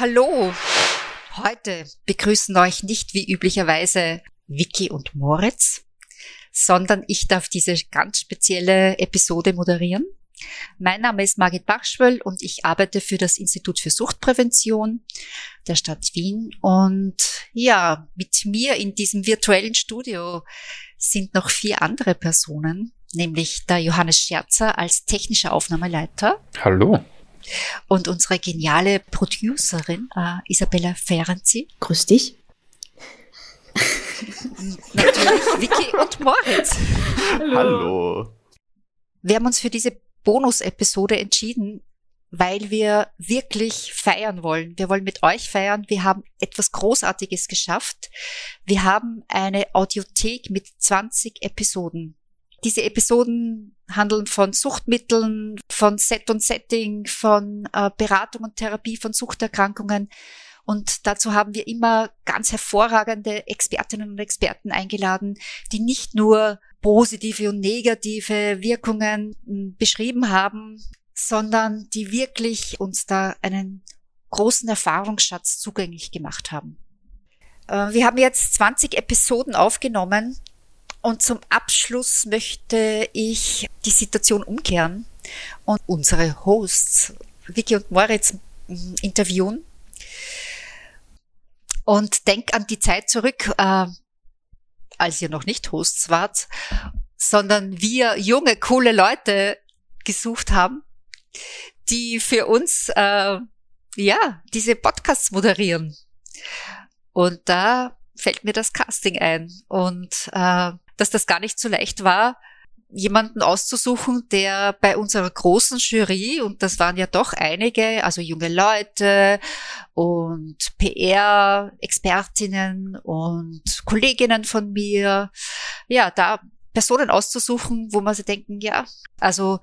Hallo! Heute begrüßen euch nicht wie üblicherweise Vicky und Moritz, sondern ich darf diese ganz spezielle Episode moderieren. Mein Name ist Margit Bachschwöll und ich arbeite für das Institut für Suchtprävention der Stadt Wien. Und ja, mit mir in diesem virtuellen Studio sind noch vier andere Personen, nämlich der Johannes Scherzer als technischer Aufnahmeleiter. Hallo. Und unsere geniale Producerin äh, Isabella Ferenzi. Grüß dich. Natürlich Vicky und Moritz. Hallo. Hallo. Wir haben uns für diese Bonus-Episode entschieden, weil wir wirklich feiern wollen. Wir wollen mit euch feiern. Wir haben etwas Großartiges geschafft. Wir haben eine Audiothek mit 20 Episoden. Diese Episoden handeln von Suchtmitteln, von Set und Setting, von äh, Beratung und Therapie von Suchterkrankungen. Und dazu haben wir immer ganz hervorragende Expertinnen und Experten eingeladen, die nicht nur positive und negative Wirkungen hm, beschrieben haben, sondern die wirklich uns da einen großen Erfahrungsschatz zugänglich gemacht haben. Äh, wir haben jetzt 20 Episoden aufgenommen und zum Abschluss möchte ich die Situation umkehren und unsere Hosts, Vicky und Moritz, mm, interviewen. Und denk an die Zeit zurück, äh, als ihr noch nicht Hosts wart, sondern wir junge, coole Leute gesucht haben, die für uns äh, ja diese Podcasts moderieren. Und da fällt mir das Casting ein. Und äh, dass das gar nicht so leicht war, jemanden auszusuchen, der bei unserer großen Jury, und das waren ja doch einige, also junge Leute und PR-Expertinnen und Kolleginnen von mir, ja, da Personen auszusuchen, wo man sich denken, ja, also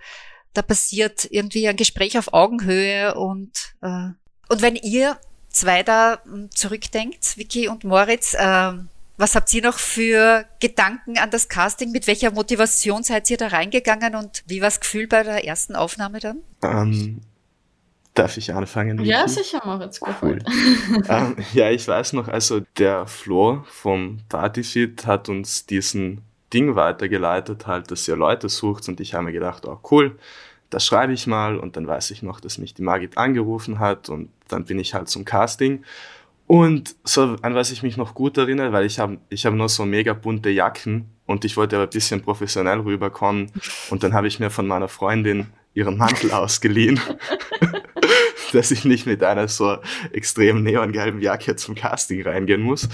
da passiert irgendwie ein Gespräch auf Augenhöhe und, äh, und wenn ihr zwei da hm, zurückdenkt, Vicky und Moritz, äh, was habt ihr noch für Gedanken an das Casting? Mit welcher Motivation seid ihr da reingegangen und wie war das Gefühl bei der ersten Aufnahme dann? Ähm, darf ich anfangen? Ja, sicher, Moritz. Cool. ähm, ja, ich weiß noch, also der Flo vom Partyfit hat uns diesen Ding weitergeleitet, halt, dass ihr Leute sucht und ich habe mir gedacht, oh cool, das schreibe ich mal und dann weiß ich noch, dass mich die Margit angerufen hat und dann bin ich halt zum Casting und so an was ich mich noch gut erinnere, weil ich habe ich hab nur so mega bunte Jacken und ich wollte aber ein bisschen professionell rüberkommen. Und dann habe ich mir von meiner Freundin ihren Mantel ausgeliehen, dass ich nicht mit einer so extrem neongelben Jacke zum Casting reingehen muss.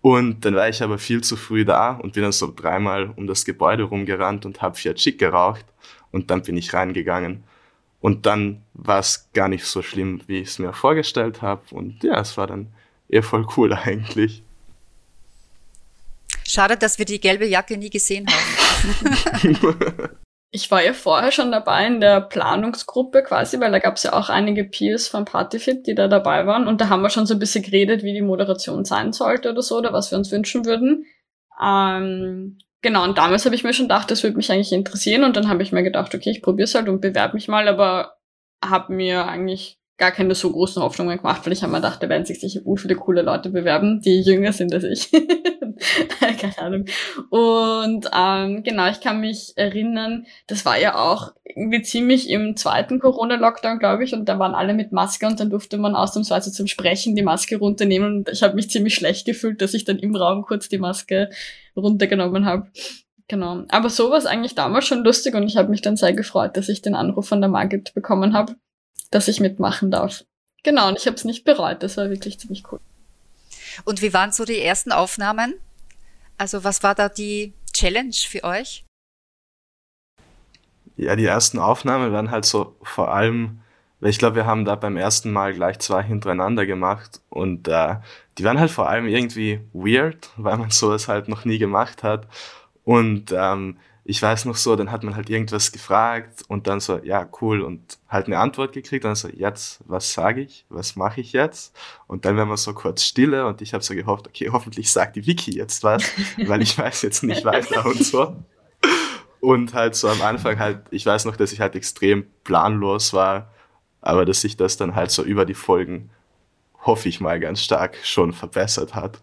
Und dann war ich aber viel zu früh da und bin dann so dreimal um das Gebäude rumgerannt und habe Fiat Chic geraucht und dann bin ich reingegangen. Und dann war es gar nicht so schlimm, wie ich es mir vorgestellt habe. Und ja, es war dann eher voll cool eigentlich. Schade, dass wir die gelbe Jacke nie gesehen haben. ich war ja vorher schon dabei in der Planungsgruppe quasi, weil da gab es ja auch einige Peers von Partyfit, die da dabei waren. Und da haben wir schon so ein bisschen geredet, wie die Moderation sein sollte oder so, oder was wir uns wünschen würden. Ähm, genau, und damals habe ich mir schon gedacht, das würde mich eigentlich interessieren. Und dann habe ich mir gedacht, okay, ich probiere es halt und bewerbe mich mal, aber habe mir eigentlich gar keine so großen Hoffnungen gemacht, weil ich habe mir gedacht, da werden sich sicher gut viele coole Leute bewerben, die jünger sind als ich. keine Ahnung. Und ähm, genau, ich kann mich erinnern, das war ja auch irgendwie ziemlich im zweiten Corona-Lockdown, glaube ich, und da waren alle mit Maske und dann durfte man ausnahmsweise zum Sprechen die Maske runternehmen und ich habe mich ziemlich schlecht gefühlt, dass ich dann im Raum kurz die Maske runtergenommen habe. Genau. Aber so war es eigentlich damals schon lustig und ich habe mich dann sehr gefreut, dass ich den Anruf von der Margit bekommen habe dass ich mitmachen darf. Genau, und ich habe es nicht bereut. Das war wirklich ziemlich cool. Und wie waren so die ersten Aufnahmen? Also was war da die Challenge für euch? Ja, die ersten Aufnahmen waren halt so vor allem, weil ich glaube, wir haben da beim ersten Mal gleich zwei hintereinander gemacht und äh, die waren halt vor allem irgendwie weird, weil man sowas halt noch nie gemacht hat. Und ähm, ich weiß noch so, dann hat man halt irgendwas gefragt und dann so, ja, cool, und halt eine Antwort gekriegt und dann so, jetzt, was sage ich, was mache ich jetzt? Und dann wären wir so kurz stille und ich habe so gehofft, okay, hoffentlich sagt die Vicky jetzt was, weil ich weiß jetzt nicht weiter und so. Und halt so am Anfang halt, ich weiß noch, dass ich halt extrem planlos war, aber dass sich das dann halt so über die Folgen, hoffe ich mal, ganz stark schon verbessert hat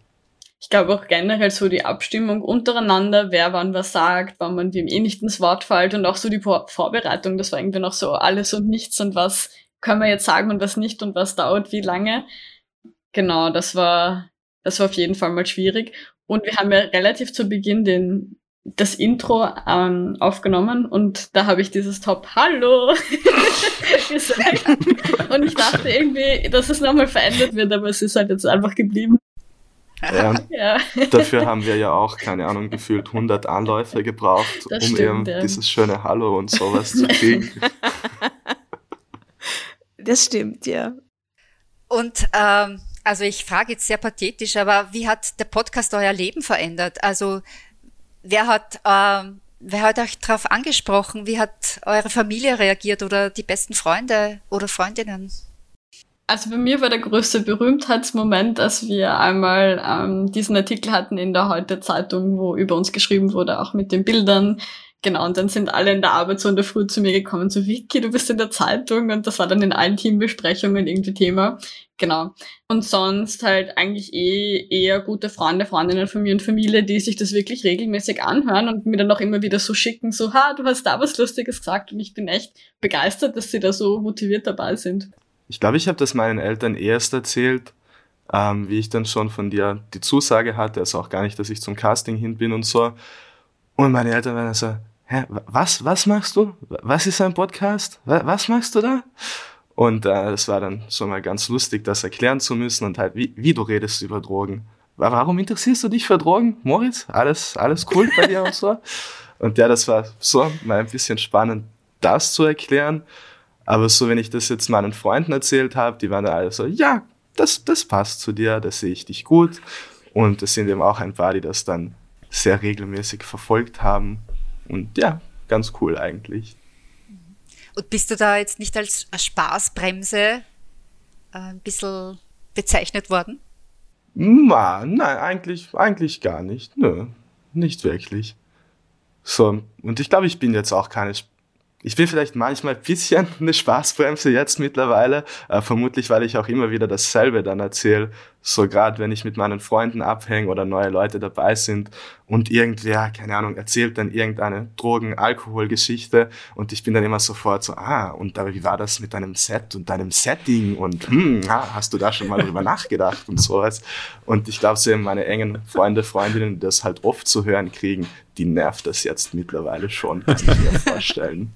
ich glaube auch generell so die Abstimmung untereinander, wer wann was sagt, wann man dem eh nicht ins Wort fällt und auch so die Vorbereitung, das war irgendwie noch so alles und nichts und was können wir jetzt sagen und was nicht und was dauert wie lange. Genau, das war, das war auf jeden Fall mal schwierig. Und wir haben ja relativ zu Beginn den, das Intro ähm, aufgenommen und da habe ich dieses Top Hallo gesagt. Und ich dachte irgendwie, dass es nochmal verändert wird, aber es ist halt jetzt einfach geblieben. Ja, ja. Dafür haben wir ja auch, keine Ahnung, gefühlt 100 Anläufe gebraucht, das um stimmt, eben ja. dieses schöne Hallo und sowas zu kriegen. Das stimmt, ja. Und ähm, also ich frage jetzt sehr pathetisch, aber wie hat der Podcast euer Leben verändert? Also wer hat, ähm, wer hat euch darauf angesprochen? Wie hat eure Familie reagiert oder die besten Freunde oder Freundinnen? Also bei mir war der größte Berühmtheitsmoment, dass wir einmal ähm, diesen Artikel hatten in der Heute Zeitung, wo über uns geschrieben wurde, auch mit den Bildern. Genau, und dann sind alle in der Arbeit so in der Früh zu mir gekommen, so Vicky, du bist in der Zeitung und das war dann in allen Teambesprechungen irgendwie Thema. Genau. Und sonst halt eigentlich eh eher gute Freunde, Freundinnen von mir und Familie, die sich das wirklich regelmäßig anhören und mir dann auch immer wieder so schicken, so, ha, du hast da was Lustiges gesagt und ich bin echt begeistert, dass sie da so motiviert dabei sind. Ich glaube, ich habe das meinen Eltern erst erzählt, ähm, wie ich dann schon von dir die Zusage hatte, also auch gar nicht, dass ich zum Casting hin bin und so. Und meine Eltern waren so, hä, was, was machst du? Was ist ein Podcast? Was machst du da? Und äh, es war dann schon mal ganz lustig, das erklären zu müssen und halt, wie, wie du redest über Drogen. Warum interessierst du dich für Drogen, Moritz? Alles, alles cool bei dir und so? Und ja, das war so mal ein bisschen spannend, das zu erklären. Aber so, wenn ich das jetzt meinen Freunden erzählt habe, die waren da alle so, ja, das, das passt zu dir, da sehe ich dich gut. Und es sind eben auch ein paar, die das dann sehr regelmäßig verfolgt haben. Und ja, ganz cool eigentlich. Und bist du da jetzt nicht als Spaßbremse äh, ein bisschen bezeichnet worden? Ma, nein, eigentlich, eigentlich gar nicht. Nö, nicht wirklich. So, und ich glaube, ich bin jetzt auch keine ich bin vielleicht manchmal ein bisschen eine Spaßbremse jetzt mittlerweile, äh, vermutlich weil ich auch immer wieder dasselbe dann erzähle, so gerade wenn ich mit meinen Freunden abhänge oder neue Leute dabei sind und irgendwer, keine Ahnung, erzählt dann irgendeine Drogen-Alkohol-Geschichte und ich bin dann immer sofort so, ah, und aber wie war das mit deinem Set und deinem Setting und hm, ah, hast du da schon mal drüber nachgedacht und sowas. Und ich glaube, so meine engen Freunde, Freundinnen, die das halt oft zu hören kriegen, die nervt das jetzt mittlerweile schon, kann ich mir vorstellen.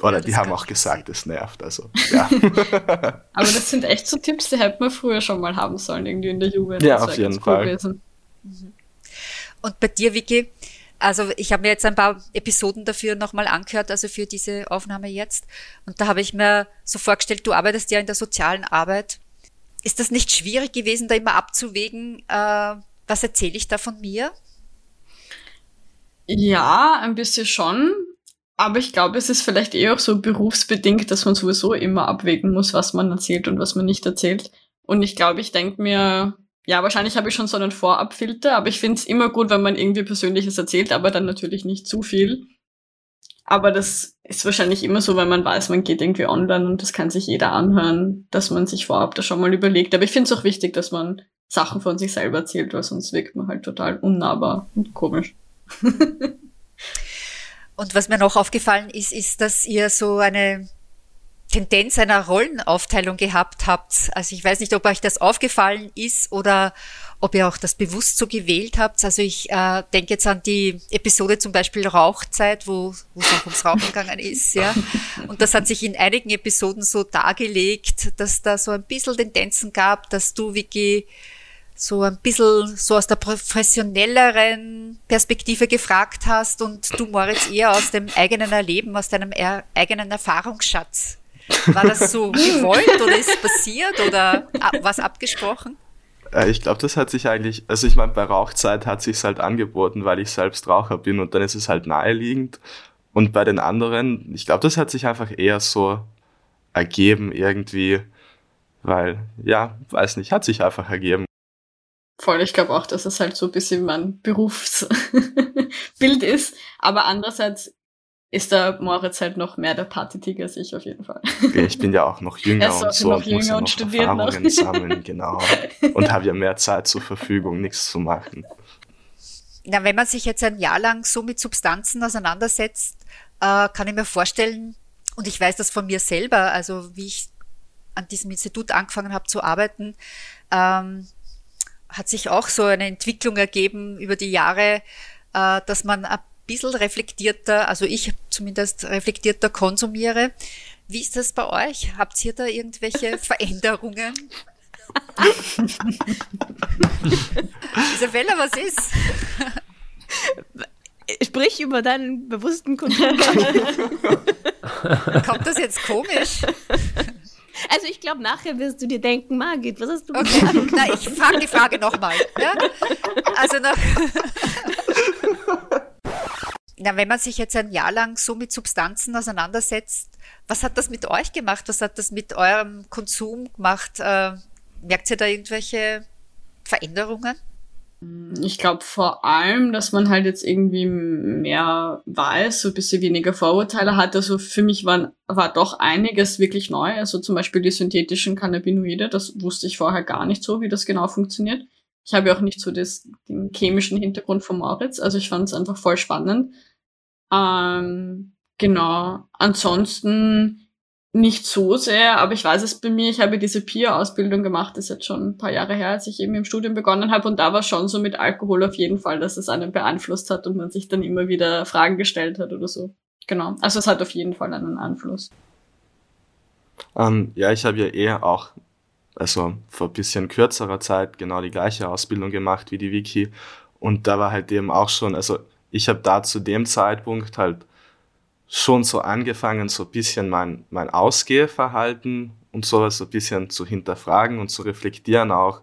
Oder ja, die haben auch gesagt, es nervt. Also, ja. Aber das sind echt so Tipps, die hätte man früher schon mal haben sollen, irgendwie in der Jugend. Ja, auf jeden Fall. Cool mhm. Und bei dir, Vicky, also ich habe mir jetzt ein paar Episoden dafür nochmal angehört, also für diese Aufnahme jetzt. Und da habe ich mir so vorgestellt, du arbeitest ja in der sozialen Arbeit. Ist das nicht schwierig gewesen, da immer abzuwägen, äh, was erzähle ich da von mir? Ja, ein bisschen schon. Aber ich glaube, es ist vielleicht eher auch so berufsbedingt, dass man sowieso immer abwägen muss, was man erzählt und was man nicht erzählt. Und ich glaube, ich denke mir, ja, wahrscheinlich habe ich schon so einen Vorabfilter, aber ich finde es immer gut, wenn man irgendwie Persönliches erzählt, aber dann natürlich nicht zu viel. Aber das ist wahrscheinlich immer so, wenn man weiß, man geht irgendwie online und das kann sich jeder anhören, dass man sich vorab da schon mal überlegt. Aber ich finde es auch wichtig, dass man Sachen von sich selber erzählt, weil sonst wirkt man halt total unnahbar und komisch. und was mir noch aufgefallen ist, ist, dass ihr so eine Tendenz einer Rollenaufteilung gehabt habt. Also ich weiß nicht, ob euch das aufgefallen ist oder ob ihr auch das bewusst so gewählt habt. Also ich äh, denke jetzt an die Episode zum Beispiel Rauchzeit, wo es auch ums Rauchen gegangen ist, ja. Und das hat sich in einigen Episoden so dargelegt, dass da so ein bisschen Tendenzen gab, dass du, Vicky, so ein bisschen so aus der professionelleren Perspektive gefragt hast und du, Moritz, eher aus dem eigenen Erleben, aus deinem er eigenen Erfahrungsschatz. War das so gewollt oder ist es passiert oder was abgesprochen? Äh, ich glaube, das hat sich eigentlich, also ich meine, bei Rauchzeit hat sich halt angeboten, weil ich selbst Raucher bin und dann ist es halt naheliegend. Und bei den anderen, ich glaube, das hat sich einfach eher so ergeben irgendwie, weil, ja, weiß nicht, hat sich einfach ergeben. Voll, ich glaube auch, dass es halt so ein bisschen mein Berufsbild ist. Aber andererseits ist der Moritz halt noch mehr der Partytiger als ich auf jeden Fall. Ich bin ja auch noch jünger und so noch und jünger muss ja und noch studiert Erfahrungen noch. sammeln, genau. Und habe ja mehr Zeit zur Verfügung, nichts zu machen. Na, wenn man sich jetzt ein Jahr lang so mit Substanzen auseinandersetzt, äh, kann ich mir vorstellen, und ich weiß das von mir selber, also wie ich an diesem Institut angefangen habe zu arbeiten, ähm, hat sich auch so eine Entwicklung ergeben über die Jahre, äh, dass man ein bisschen reflektierter, also ich zumindest reflektierter konsumiere. Wie ist das bei euch? Habt ihr da irgendwelche Veränderungen? Isabella, was ist? Sprich über deinen bewussten Konsum. Kommt das jetzt komisch? Also ich glaube, nachher wirst du dir denken, Margit, was hast du Okay, gesagt? na, ich frage die Frage nochmal. Ja? Also nach, na, wenn man sich jetzt ein Jahr lang so mit Substanzen auseinandersetzt, was hat das mit euch gemacht? Was hat das mit eurem Konsum gemacht? Äh, merkt ihr da irgendwelche Veränderungen? Ich glaube vor allem, dass man halt jetzt irgendwie mehr weiß, so ein bisschen weniger Vorurteile hat. Also für mich war, war doch einiges wirklich neu. Also zum Beispiel die synthetischen Cannabinoide, das wusste ich vorher gar nicht so, wie das genau funktioniert. Ich habe ja auch nicht so das, den chemischen Hintergrund von Moritz, also ich fand es einfach voll spannend. Ähm, genau. Ansonsten nicht so sehr, aber ich weiß es bei mir, ich habe diese Peer-Ausbildung gemacht, das ist jetzt schon ein paar Jahre her, als ich eben im Studium begonnen habe und da war schon so mit Alkohol auf jeden Fall, dass es einen beeinflusst hat und man sich dann immer wieder Fragen gestellt hat oder so. Genau. Also es hat auf jeden Fall einen Einfluss. Ähm, ja, ich habe ja eher auch, also vor ein bisschen kürzerer Zeit genau die gleiche Ausbildung gemacht wie die Wiki. Und da war halt eben auch schon, also ich habe da zu dem Zeitpunkt halt schon so angefangen, so ein bisschen mein, mein Ausgehverhalten und sowas so ein bisschen zu hinterfragen und zu reflektieren auch.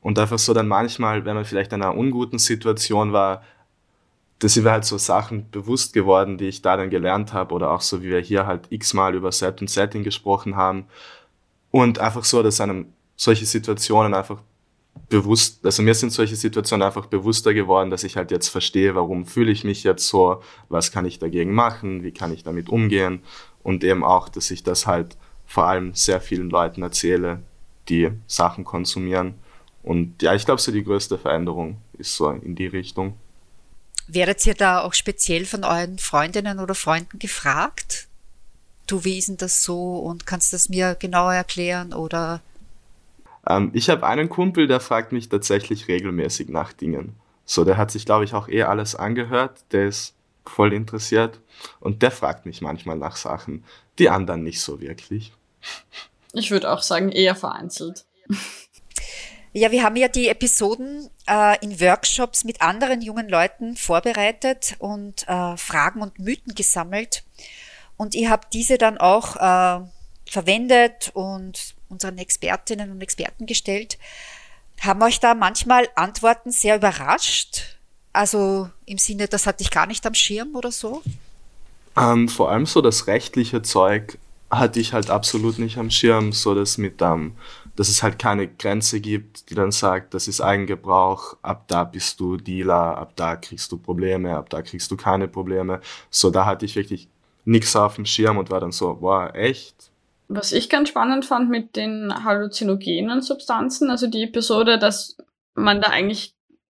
Und einfach so dann manchmal, wenn man vielleicht in einer unguten Situation war, das sind mir halt so Sachen bewusst geworden, die ich da dann gelernt habe oder auch so, wie wir hier halt x-mal über Set und Setting gesprochen haben. Und einfach so, dass einem solche Situationen einfach bewusst, also mir sind solche Situationen einfach bewusster geworden, dass ich halt jetzt verstehe, warum fühle ich mich jetzt so, was kann ich dagegen machen, wie kann ich damit umgehen und eben auch, dass ich das halt vor allem sehr vielen Leuten erzähle, die Sachen konsumieren. Und ja, ich glaube, so die größte Veränderung ist so in die Richtung. Werdet ihr da auch speziell von euren Freundinnen oder Freunden gefragt? Du, wie ist denn das so und kannst das mir genauer erklären oder Ähm, ich habe einen Kumpel, der fragt mich tatsächlich regelmäßig nach Dingen. So, der hat sich, glaube ich, auch eh alles angehört, der ist voll interessiert und der fragt mich manchmal nach Sachen, die anderen nicht so wirklich. Ich würde auch sagen, eher vereinzelt. Ja, wir haben ja die Episoden äh, in Workshops mit anderen jungen Leuten vorbereitet und äh, Fragen und Mythen gesammelt. Und ihr habt diese dann auch äh, verwendet und unseren Expertinnen und Experten gestellt. Haben euch da manchmal Antworten sehr überrascht? Also im Sinne, das hatte ich gar nicht am Schirm oder so? Ähm, vor allem so das rechtliche Zeug hatte ich halt absolut nicht am Schirm, so dass mit ähm, dass es halt keine Grenze gibt, die dann sagt, das ist Eigengebrauch, ab da bist du Dealer, ab da kriegst du Probleme, ab da kriegst du keine Probleme. So, da hatte ich wirklich nichts auf dem Schirm und war dann so, boah, echt? Was ich ganz spannend fand mit den halluzinogenen Substanzen, also die Episode, dass man da eigentlich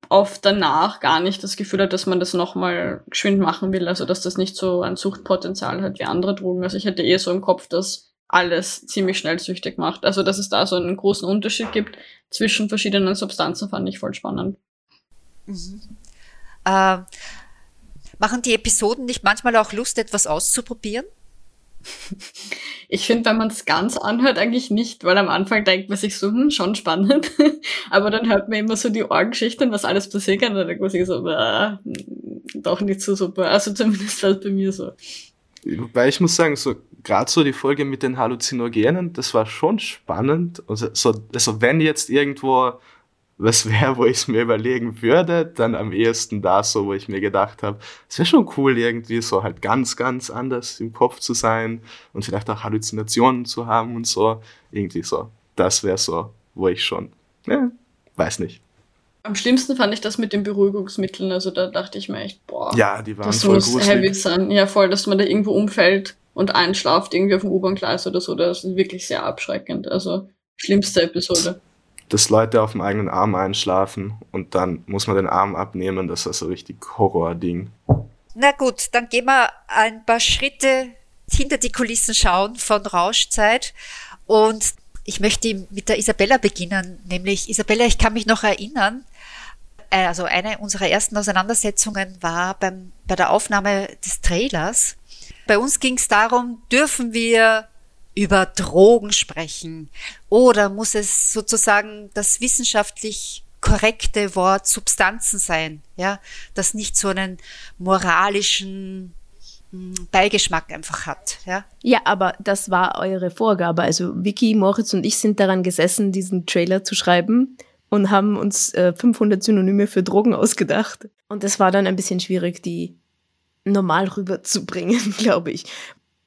oft danach gar nicht das Gefühl hat, dass man das nochmal geschwind machen will, also dass das nicht so ein Suchtpotenzial hat wie andere Drogen. Also ich hätte eher so im Kopf, dass alles ziemlich schnell süchtig macht. Also dass es da so einen großen Unterschied gibt zwischen verschiedenen Substanzen, fand ich voll spannend. Mhm. Äh, machen die Episoden nicht manchmal auch Lust, etwas auszuprobieren? Ich finde, wenn man es ganz anhört, eigentlich nicht, weil am Anfang denkt man sich so, hm, schon spannend. Aber dann hört man immer so die Orgengeschichten, was alles passiert kann, und dann denkt man so, äh, doch nicht so super. Also zumindest war bei mir so. Weil ich muss sagen, so gerade so die Folge mit den Halluzinogenen, das war schon spannend. Also, so, also wenn jetzt irgendwo was wäre, wo ich es mir überlegen würde, dann am ehesten da so, wo ich mir gedacht habe, es wäre schon cool, irgendwie so halt ganz, ganz anders im Kopf zu sein und vielleicht auch Halluzinationen zu haben und so. Irgendwie so. Das wäre so, wo ich schon, ja, weiß nicht. Am schlimmsten fand ich das mit den Beruhigungsmitteln. Also da dachte ich mir echt, boah, ja, die waren das voll muss gruselig. heavy sein. Ja, voll, dass man da irgendwo umfällt und einschlaft, irgendwie auf dem U-Bahn-Gleis oder so. Das ist wirklich sehr abschreckend. Also schlimmste Episode. Dass Leute auf dem eigenen Arm einschlafen und dann muss man den Arm abnehmen, das ist so richtig Horror-Ding. Na gut, dann gehen wir ein paar Schritte hinter die Kulissen schauen von Rauschzeit. Und ich möchte mit der Isabella beginnen. Nämlich, Isabella, ich kann mich noch erinnern, äh, also eine unserer ersten Auseinandersetzungen war beim, bei der Aufnahme des Trailers. Bei uns ging es darum, dürfen wir über Drogen sprechen oder muss es sozusagen das wissenschaftlich korrekte Wort Substanzen sein, ja, das nicht so einen moralischen hm, Beigeschmack einfach hat, ja. Ja, aber das war eure Vorgabe. Also Vicky, Moritz und ich sind daran gesessen, diesen Trailer zu schreiben und haben uns äh, 500 Synonyme für Drogen ausgedacht. Und es war dann ein bisschen schwierig, die normal rüberzubringen, glaube ich.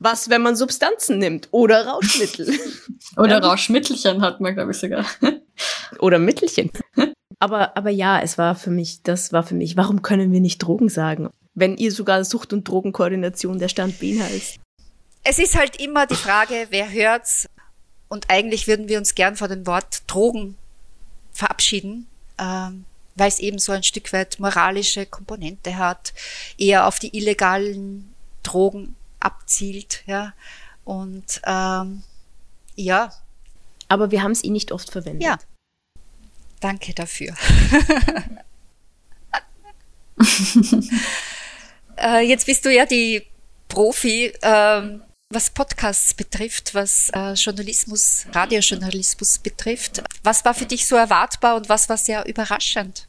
Was, wenn man Substanzen nimmt oder Rauschmittel? Oder Rauschmittelchen hat man, glaube ich, sogar. oder Mittelchen. Aber, aber ja, es war für mich, das war für mich, warum können wir nicht Drogen sagen? Wenn ihr sogar Sucht- und Drogenkoordination der Stand beinhaltet. Es ist halt immer die Frage, wer hört's? Und eigentlich würden wir uns gern vor dem Wort Drogen verabschieden, ähm, weil es eben so ein Stück weit moralische Komponente hat, eher auf die illegalen Drogen abzielt, ja. Und ähm, ja. Aber wir haben es eh nicht oft verwendet. Ja. Danke dafür. äh, jetzt bist du ja die Profi, ähm, was Podcasts betrifft, was äh, Journalismus, Radiojournalismus betrifft. Was war für dich so erwartbar und was war sehr überraschend?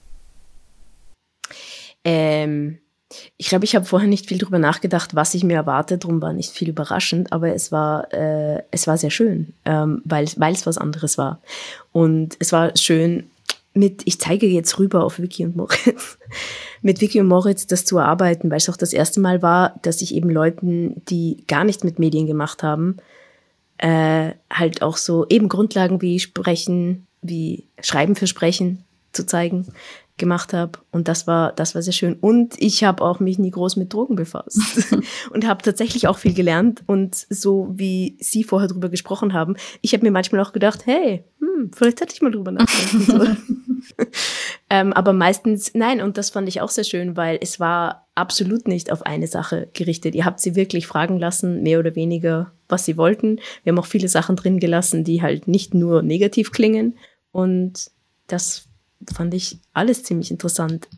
Ähm, ich glaube, ich habe vorher nicht viel drüber nachgedacht, was ich mir erwarte. Darum war nicht viel überraschend, aber es war, äh, es war sehr schön, ähm, weil es was anderes war. Und es war schön mit, ich zeige jetzt rüber auf Vicky und Moritz, mit Vicky und Moritz das zu erarbeiten, weil es auch das erste Mal war, dass ich eben Leuten, die gar nichts mit Medien gemacht haben, äh, halt auch so eben Grundlagen wie Sprechen, wie Schreiben für Sprechen zu zeigen gemacht habe und das war das war sehr schön. Und ich habe auch mich nie groß mit Drogen befasst. Und habe tatsächlich auch viel gelernt. Und so wie Sie vorher drüber gesprochen haben, ich habe mir manchmal auch gedacht, hey, hm, vielleicht hätte ich mal drüber nachdenken ähm, aber meistens nein und das fand ich auch sehr schön, weil es war absolut nicht auf eine Sache gerichtet. Ihr habt sie wirklich fragen lassen, mehr oder weniger, was sie wollten. Wir haben auch viele Sachen drin gelassen, die halt nicht nur negativ klingen. Und das fand ich alles ziemlich interessant.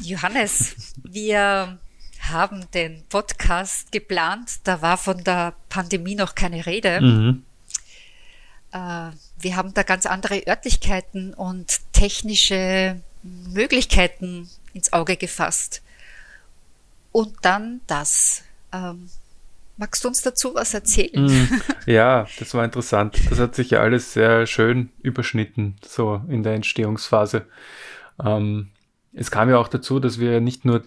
Johannes, wir haben den Podcast geplant. Da war von der Pandemie noch keine Rede. Mhm. Äh, wir haben da ganz andere Örtlichkeiten und technische Möglichkeiten ins Auge gefasst. Und dann das. Ähm, Magst du uns dazu was erzählen? Mm, ja, das war interessant. Das hat sich ja alles sehr schön überschnitten, so in der Entstehungsphase. Ähm, es kam ja auch dazu, dass wir nicht nur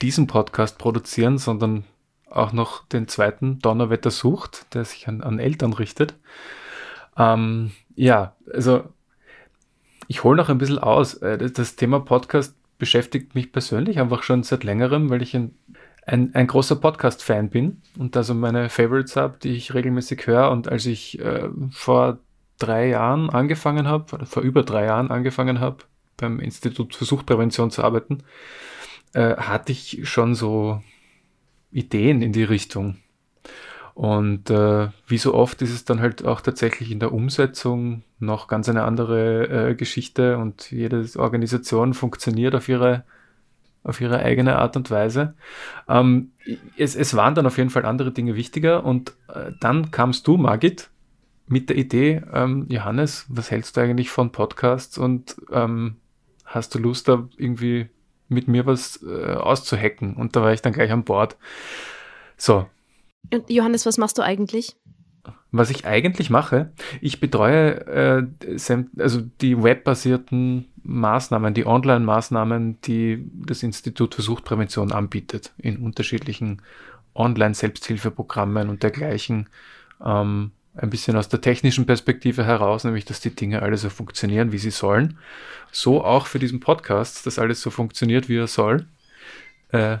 diesen Podcast produzieren, sondern auch noch den zweiten Donnerwetter sucht, der sich an, an Eltern richtet. Ähm, ja, also ich hole noch ein bisschen aus. Äh, das Thema Podcast beschäftigt mich persönlich einfach schon seit längerem, weil ich ein ein, ein großer Podcast-Fan bin und da so meine Favorites habe, die ich regelmäßig höre. Und als ich äh, vor drei Jahren angefangen habe, oder vor über drei Jahren angefangen habe, beim Institut für Suchtprävention zu arbeiten, äh, hatte ich schon so Ideen in die Richtung. Und äh, wie so oft ist es dann halt auch tatsächlich in der Umsetzung noch ganz eine andere äh, Geschichte und jede Organisation funktioniert auf ihre auf ihre eigene Art und Weise. Ähm, es, es waren dann auf jeden Fall andere Dinge wichtiger und äh, dann kamst du, Margit, mit der Idee, ähm, Johannes, was hältst du eigentlich von Podcasts und ähm, hast du Lust, da irgendwie mit mir was äh, auszuhacken? Und da war ich dann gleich an Bord. So. Und Johannes, was machst du eigentlich? Was ich eigentlich mache, ich betreue äh, also die webbasierten Maßnahmen, die Online-Maßnahmen, die das Institut für Suchtprävention anbietet, in unterschiedlichen Online-Selbsthilfeprogrammen und dergleichen. Ähm, ein bisschen aus der technischen Perspektive heraus, nämlich dass die Dinge alle so funktionieren, wie sie sollen. So auch für diesen Podcast, dass alles so funktioniert, wie er soll. Äh,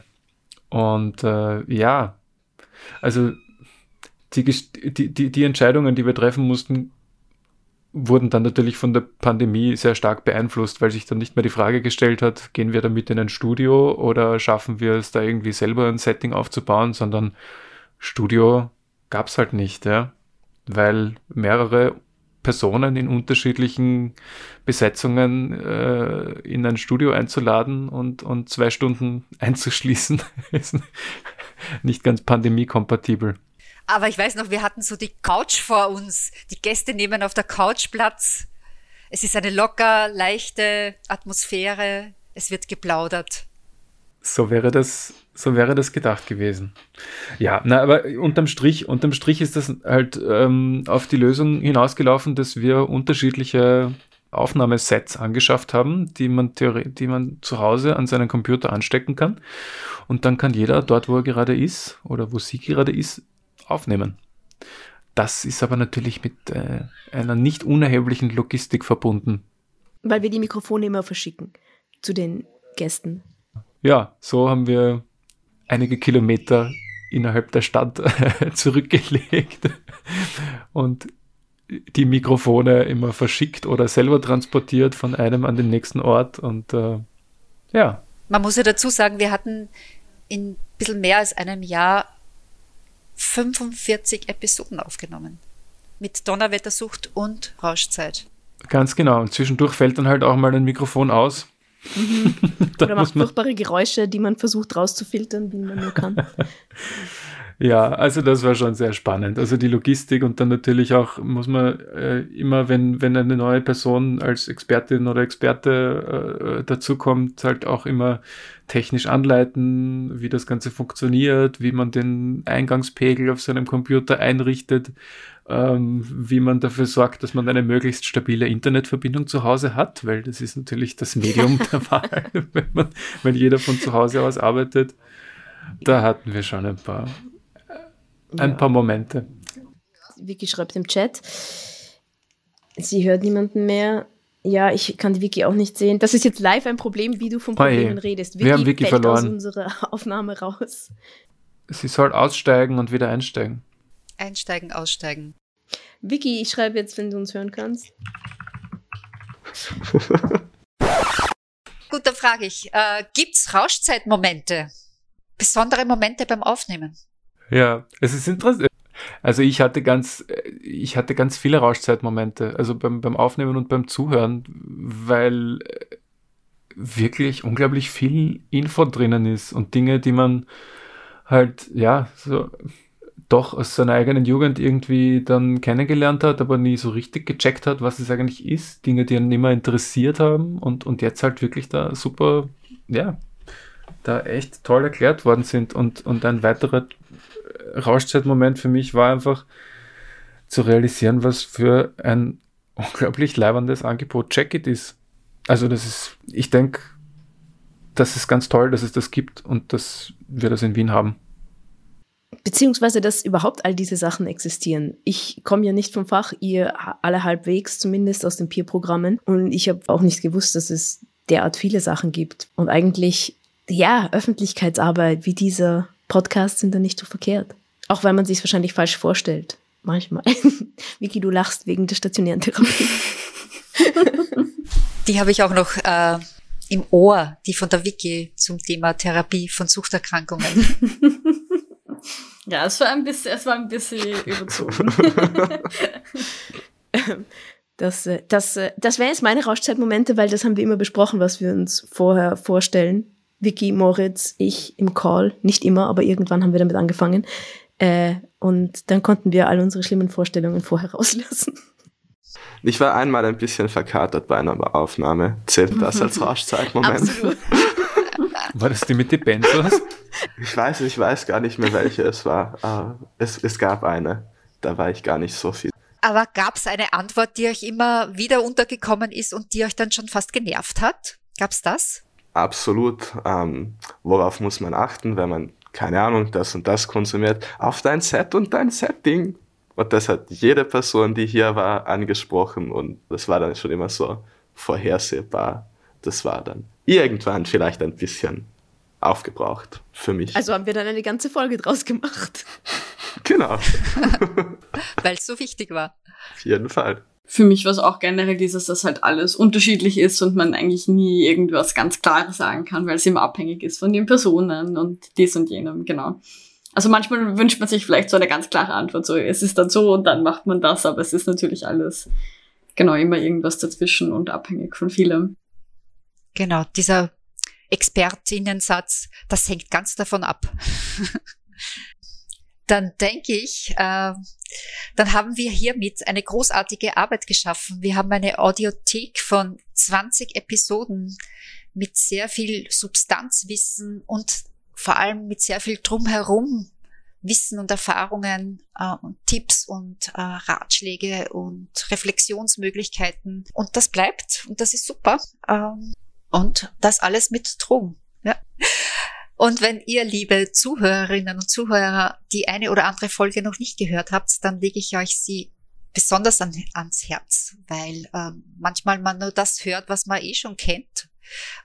und äh, ja, also die, die, die, Entscheidungen, die wir treffen mussten, wurden dann natürlich von der Pandemie sehr stark beeinflusst, weil sich dann nicht mehr die Frage gestellt hat, gehen wir damit in ein Studio oder schaffen wir es da irgendwie selber ein Setting aufzubauen, sondern Studio gab es halt nicht, ja, weil mehrere Personen in unterschiedlichen Besetzungen äh, in ein Studio einzuladen und, und zwei Stunden einzuschließen, ist nicht ganz pandemiekompatibel. Aber ich weiß noch, wir hatten so die Couch vor uns. Die Gäste nehmen auf der Couch Platz. Es ist eine locker, leichte Atmosphäre. Es wird geplaudert. So wäre das, so wäre das gedacht gewesen. Ja, na, aber unterm Strich, unterm Strich ist das halt ähm, auf die Lösung hinausgelaufen, dass wir unterschiedliche Aufnahmesets angeschafft haben, die man, die man zu Hause an seinen Computer anstecken kann. Und dann kann jeder dort, wo er gerade ist oder wo sie gerade ist, aufnehmen. Das ist aber natürlich mit äh, einer nicht unerheblichen Logistik verbunden. Weil wir die Mikrofone immer verschicken zu den Gästen. Ja, so haben wir einige Kilometer innerhalb der Stadt zurückgelegt und die Mikrofone immer verschickt oder selber transportiert von einem an den nächsten Ort und äh, ja. Man muss ja dazu sagen, wir hatten in ein bisschen mehr als einem Jahr 45 Episoden aufgenommen. Mit Donnerwettersucht und Rauschzeit. Ganz genau. Und zwischendurch fällt dann halt auch mal ein Mikrofon aus. Mhm. Oder macht furchtbare Geräusche, die man versucht rauszufiltern, wie man nur kann. Ja, also das war schon sehr spannend. Also die Logistik und dann natürlich auch muss man äh, immer, wenn, wenn eine neue Person als Expertin oder Experte äh, dazukommt, halt auch immer technisch anleiten, wie das Ganze funktioniert, wie man den Eingangspegel auf seinem Computer einrichtet, ähm, wie man dafür sorgt, dass man eine möglichst stabile Internetverbindung zu Hause hat, weil das ist natürlich das Medium der Wahl, wenn, man, wenn jeder von zu Hause aus arbeitet. Da hatten wir schon ein paar ein ja. paar Momente. Vicky schreibt im Chat, sie hört niemanden mehr. Ja, ich kann die Vicky auch nicht sehen. Das ist jetzt live ein Problem, wie du von Problemen oh redest. Vicky Wir haben Vicky fällt verloren. aus unserer Aufnahme raus. Sie soll aussteigen und wieder einsteigen. Einsteigen, aussteigen. Vicky, ich schreibe jetzt, wenn du uns hören kannst. Gut, dann frage ich, äh, es Rauschzeitmomente? Besondere Momente beim Aufnehmen? Ja, es ist interessant. Also ich hatte ganz, ich hatte ganz viele Rauschzeitmomente, also beim, beim Aufnehmen und beim Zuhören, weil äh, wirklich unglaublich viel Info drinnen ist und Dinge, die man halt, ja, so doch aus seiner eigenen Jugend irgendwie dann kennengelernt hat, aber nie so richtig gecheckt hat, was es eigentlich ist. Dinge, die einen immer interessiert haben und, und jetzt halt wirklich da super, ja, da echt toll erklärt worden sind. Und, und ein weiterer Rauschzeitmoment für mich war einfach zu realisieren, was für ein unglaublich leibendes Angebot Check-It ist. Also das ist, ich denke, das ist ganz toll, dass es das gibt und dass wir das in Wien haben. Beziehungsweise, dass überhaupt all diese Sachen existieren. Ich komme ja nicht vom Fach, ihr alle halbwegs, zumindest aus den Peer-Programmen. Und ich habe auch nicht gewusst, dass es derart viele Sachen gibt. Und eigentlich, ja, Öffentlichkeitsarbeit wie dieser Podcast sind da nicht so verkehrt. Auch weil man sich wahrscheinlich falsch vorstellt. Manchmal. Vicky, du lachst wegen der stationären Therapie. Die habe ich auch noch äh, im Ohr, die von der Vicky zum Thema Therapie von Suchterkrankungen. Ja, es war ein bisschen, es war ein bisschen überzogen. Das, äh, das, äh, das wären jetzt meine Rauschzeitmomente, weil das haben wir immer besprochen, was wir uns vorher vorstellen. Vicky, Moritz, ich im Call. Nicht immer, aber irgendwann haben wir damit angefangen. Äh, und dann konnten wir all unsere schlimmen Vorstellungen vorher rauslassen. Ich war einmal ein bisschen verkatert bei einer Aufnahme. Zählt das als Rauschzeitmoment? War das die mit den Benzos? Ich weiß, ich weiß gar nicht mehr, welche es war. Aber es, es gab eine. Da war ich gar nicht so viel. Aber gab es eine Antwort, die euch immer wieder untergekommen ist und die euch dann schon fast genervt hat? Gab's das? Absolut. Ähm, worauf muss man achten, wenn man, keine Ahnung, das und das konsumiert? Auf dein Set und dein Setting. Und das hat jede Person, die hier war, angesprochen. Und das war dann schon immer so vorhersehbar. Das war dann irgendwann vielleicht ein bisschen aufgebraucht für mich. Also haben wir dann eine ganze Folge draus gemacht. genau, Weil es so wichtig war. auf jeden Fall. Für mich war es auch generell dieses, dass halt alles unterschiedlich ist und man eigentlich nie irgendwas ganz Klares sagen kann, weil es immer abhängig ist von den Personen und dies und jenem, genau. Also manchmal wünscht man sich vielleicht so eine ganz klare Antwort, so es ist dann so und dann macht man das, aber es ist natürlich alles genau immer irgendwas dazwischen und abhängig von vielem. Genau, dieser Expertinnensatz, das hängt ganz davon ab. Dann denke ich, äh, dann haben wir hiermit eine großartige Arbeit geschaffen. Wir haben eine Audiothek von 20 Episoden mit sehr viel Substanzwissen und vor allem mit sehr viel drumherum Wissen und Erfahrungen äh, und Tipps und äh, Ratschläge und Reflexionsmöglichkeiten. Und das bleibt und das ist super. Ähm, und das alles mit Drogen. Ja. Und wenn ihr, liebe Zuhörerinnen und Zuhörer, die eine oder andere Folge noch nicht gehört habt, dann lege ich euch sie besonders an, ans Herz, weil ähm, manchmal man nur das hört, was man eh schon kennt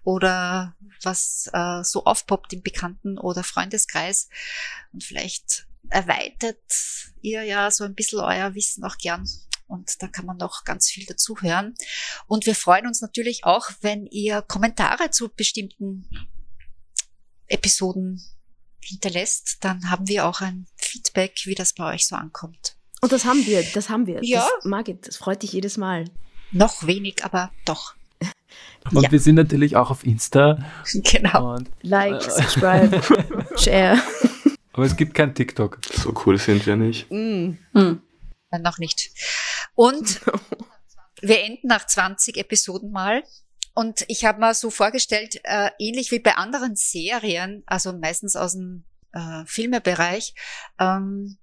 oder was äh, so aufpoppt im Bekannten- oder Freundeskreis. Und vielleicht erweitert ihr ja so ein bisschen euer Wissen auch gern. Und da kann man noch ganz viel dazu hören. Und wir freuen uns natürlich auch, wenn ihr Kommentare zu bestimmten Episoden hinterlässt. Dann haben wir auch ein Feedback, wie das bei euch so ankommt. Und das haben wir, das haben wir. Ja. Das, Margit, das freut dich jedes Mal. Noch wenig, aber doch. Und Ja. wir sind natürlich auch auf Insta. Genau. Und, Like, Äh. subscribe, share. aber es gibt kein TikTok. So cool sind wir nicht. Mm. Hm. Noch nicht. Und wir enden nach 20 Episoden mal. Und ich habe mir so vorgestellt, äh, ähnlich wie bei anderen Serien, also meistens aus dem äh, Filmebereich, ähm,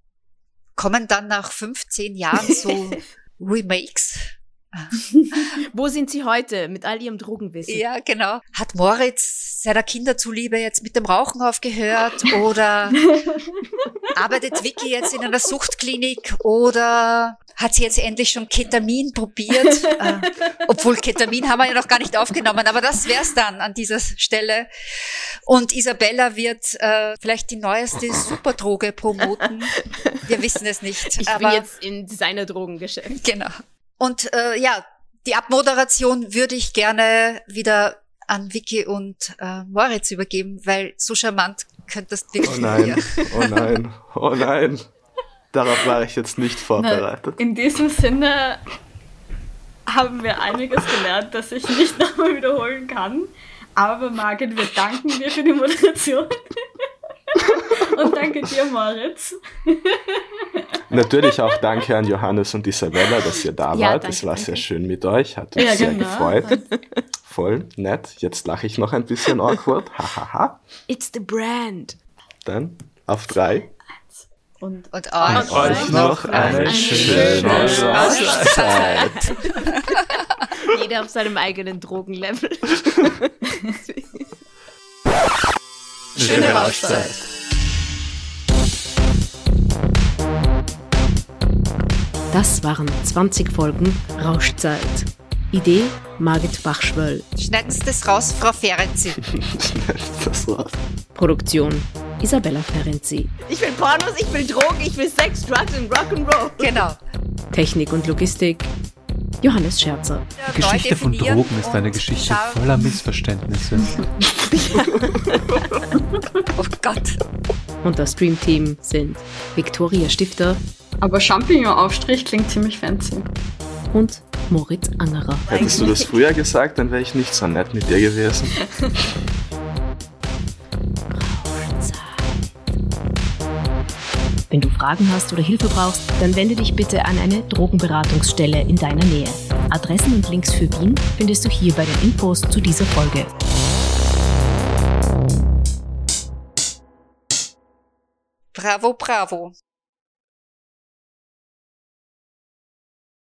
kommen dann nach 15 Jahren so Remakes. Wo sind sie heute mit all ihrem Drogenwissen? Ja, genau. Hat Moritz seiner Kinder zuliebe jetzt mit dem Rauchen aufgehört oder arbeitet Vicky jetzt in einer Suchtklinik oder hat sie jetzt endlich schon Ketamin probiert? äh, obwohl Ketamin haben wir ja noch gar nicht aufgenommen, aber das wär's dann an dieser Stelle. Und Isabella wird äh, vielleicht die neueste Superdroge promoten. Wir wissen es nicht. Ich aber bin jetzt im Designer-Drogengeschäft. Genau. Und äh, ja, die Abmoderation würde ich gerne wieder an Vicky und äh, Moritz übergeben, weil so charmant könntest wirklich Oh nein, ihr. oh nein, oh nein. Darauf war ich jetzt nicht vorbereitet. In diesem Sinne haben wir einiges gelernt, das ich nicht nochmal wiederholen kann. Aber Margit, wir danken dir für die Moderation. Und danke dir, Moritz. Natürlich auch danke an Johannes und Isabella, dass ihr da Ja, wart. danke, es war danke. sehr schön mit euch, hat uns Ja, sehr genau. gefreut. Voll nett. Jetzt lache ich noch ein bisschen awkward. Hahaha. It's the brand. Dann auf drei. Und Und euch, euch noch eine eine schöne schöne Auszeit. Jeder auf seinem eigenen Drogenlevel. schöne Rauschzeit. Das waren 20 Folgen Rauschzeit. Idee Margit Bachschwöll. schneiden Sie das raus, Frau Ferenzi. das war's. Produktion Isabella Ferenzi. Ich will Pornos, ich will Drogen, ich will Sex, Drugs und Rock'n'Roll. Genau. Technik und Logistik Johannes Scherzer. Die Geschichte von Drogen ist eine Geschichte schauen- voller Missverständnisse. Oh Gott und das Stream-Team sind Viktoria Stifter. Aber Champignon-Aufstrich klingt ziemlich fancy. Und Moritz Angerer. Hättest du das früher gesagt, dann wäre ich nicht so nett mit dir gewesen. Wenn du Fragen hast oder Hilfe brauchst, dann wende dich bitte an eine Drogenberatungsstelle in deiner Nähe. Adressen und Links für Wien findest du hier bei den Infos zu dieser Folge. Bravo, bravo.